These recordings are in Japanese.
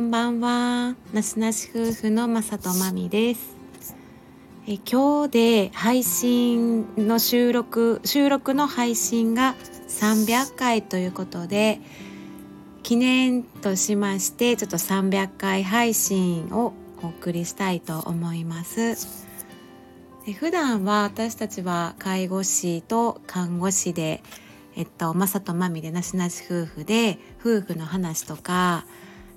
んばんは。なしなし夫婦のまさとまみです。え今日で配信の収録、収録の配信が300回ということで、記念としまして、ちょっと300回配信をお送りしたいと思います。で普段は私たちは介護士と看護師で、えっと、まさとまみでなしなし夫婦で夫婦の話とか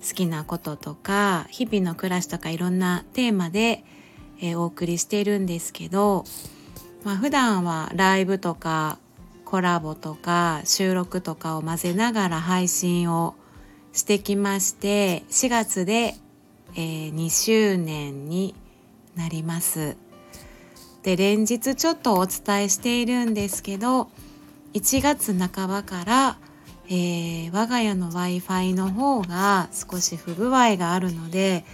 好きなこととか日々の暮らしとかいろんなテーマで、えーお送りしているんですけど、まあ、普段はライブとかコラボとか収録とかを混ぜながら配信をしてきまして4月で、えー2周年になります。で連日ちょっとお伝えしているんですけど1月半ばから、えー我が家の w i f i の方が少し不具合があるので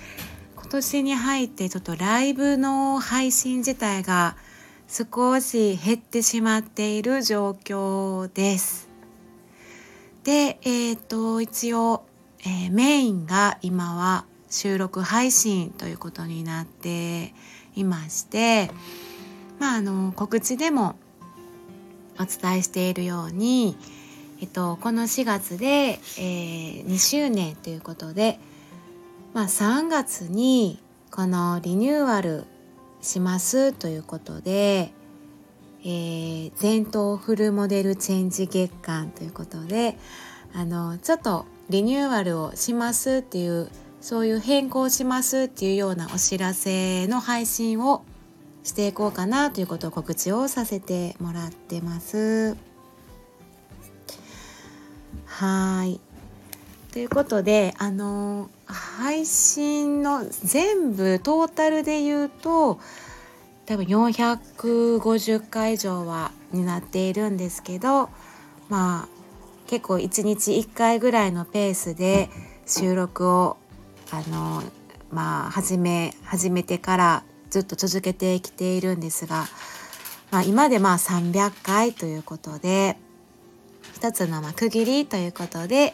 今年に入ってちょっとライブの配信自体が少し減ってしまっている状況です。で、えっ、と一応、えーメインが今は収録配信ということになっていまして、まあ、あの告知でもお伝えしているように、えっと、この4月で、えー2周年ということで、まあ、3月にこのリニューアルしますということで、えー前頭フルモデルチェンジ月間ということであのちょっとリニューアルをしますっていうそういう変更しますっていうようなお知らせの配信をしていこうかなということを告知をさせてもらってます。はい。ということであの配信の全部トータルで言うと多分450回以上はになっているんですけどまあ結構1日1回ぐらいのペースで収録をあのまあ始め始めてからずっと続けてきているんですが、まあ、今でまあ300回ということで一つの区切りということで、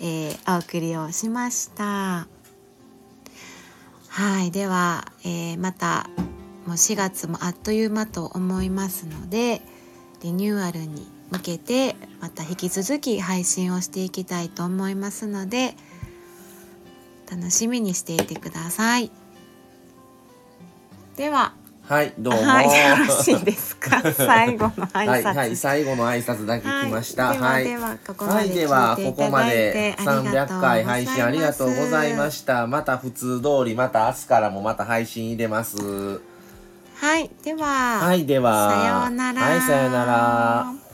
えーお送りをしました。はいでは、えーまたもう4月もあっという間と思いますのでリニューアルに向けてまた引き続き配信をしていきたいと思いますので楽しみにしていてください。では、はい、どうも。はい、よろしいですか？最後の挨拶。はい、はい、最後の挨拶だけ来ました。はいではここまではい、では、聞いてここまいただいてでありがとうございます300回配信ありがとうございました。また普通通り、また明日からもまた配信入れます。はい、では、はい、では。さようならはい、さようなら。